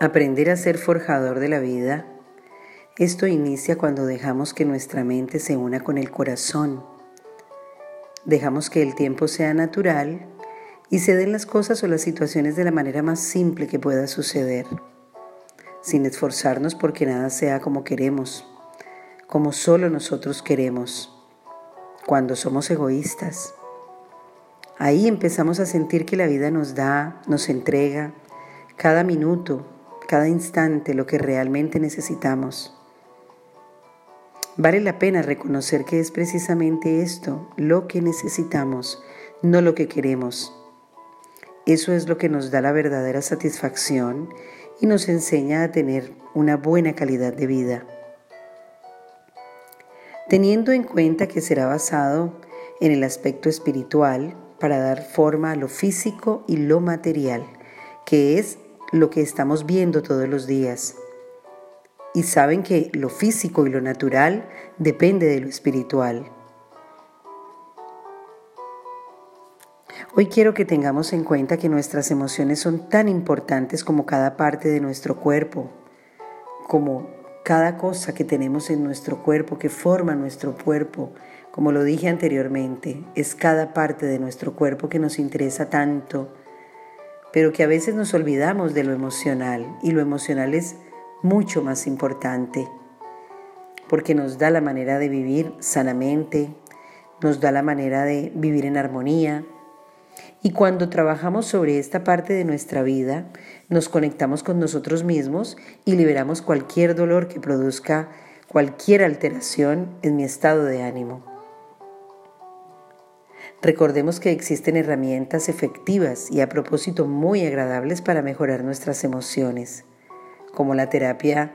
Aprender a ser forjador de la vida. Esto inicia cuando dejamos que nuestra mente se una con el corazón. Dejamos que el tiempo sea natural y se den las cosas o las situaciones de la manera más simple que pueda suceder, sin esforzarnos porque nada sea como queremos, como solo nosotros queremos, cuando somos egoístas. Ahí empezamos a sentir que la vida nos da, nos entrega, cada minuto, cada instante lo que realmente necesitamos. Vale la pena reconocer que es precisamente esto lo que necesitamos, no lo que queremos. Eso es lo que nos da la verdadera satisfacción y nos enseña a tener una buena calidad de vida. Teniendo en cuenta que será basado en el aspecto espiritual para dar forma a lo físico y lo material, que es lo que estamos viendo todos los días. Y saben que lo físico y lo natural depende de lo espiritual. Hoy quiero que tengamos en cuenta que nuestras emociones son tan importantes como cada parte de nuestro cuerpo, como cada cosa que tenemos en nuestro cuerpo, que forma nuestro cuerpo. Como lo dije anteriormente, es cada parte de nuestro cuerpo que nos interesa tanto pero que a veces nos olvidamos de lo emocional y lo emocional es mucho más importante porque nos da la manera de vivir sanamente, nos da la manera de vivir en armonía. Y cuando trabajamos sobre esta parte de nuestra vida, nos conectamos con nosotros mismos y liberamos cualquier dolor que produzca cualquier alteración en mi estado de ánimo. Recordemos que existen herramientas efectivas y a propósito muy agradables para mejorar nuestras emociones, como la terapia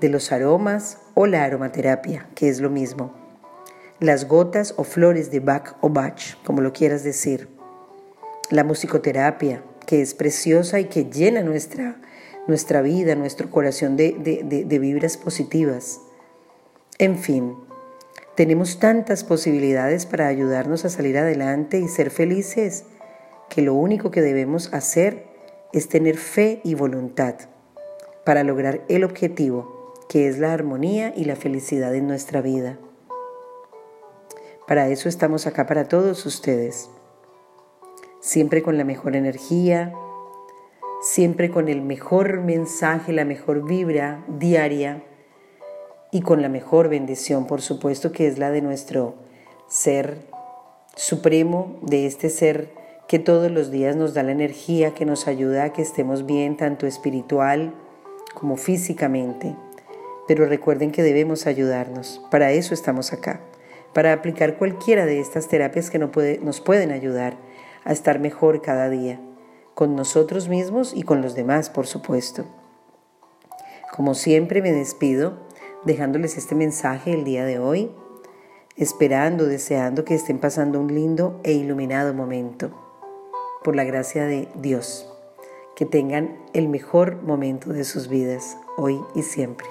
de los aromas o la aromaterapia, que es lo mismo, las gotas o flores de Bach o Bach, como lo quieras decir, la musicoterapia, que es preciosa y que llena nuestra, nuestra vida, nuestro corazón de, de vibras positivas. En fin, tenemos tantas posibilidades para ayudarnos a salir adelante y ser felices que lo único que debemos hacer es tener fe y voluntad para lograr el objetivo, que es la armonía y la felicidad en nuestra vida. Para eso estamos acá para todos ustedes, siempre con la mejor energía, siempre con el mejor mensaje, la mejor vibra diaria y con la mejor bendición, por supuesto, que es la de nuestro ser supremo, de este ser que todos los días nos da la energía, que nos ayuda a que estemos bien, tanto espiritual como físicamente. Pero recuerden que debemos ayudarnos, para eso estamos acá, para aplicar cualquiera de estas terapias que nos pueden ayudar a estar mejor cada día, con nosotros mismos y con los demás, por supuesto. Como siempre me despido dejándoles este mensaje el día de hoy, esperando, deseando que estén pasando un lindo e iluminado momento, por la gracia de Dios, que tengan el mejor momento de sus vidas, hoy y siempre.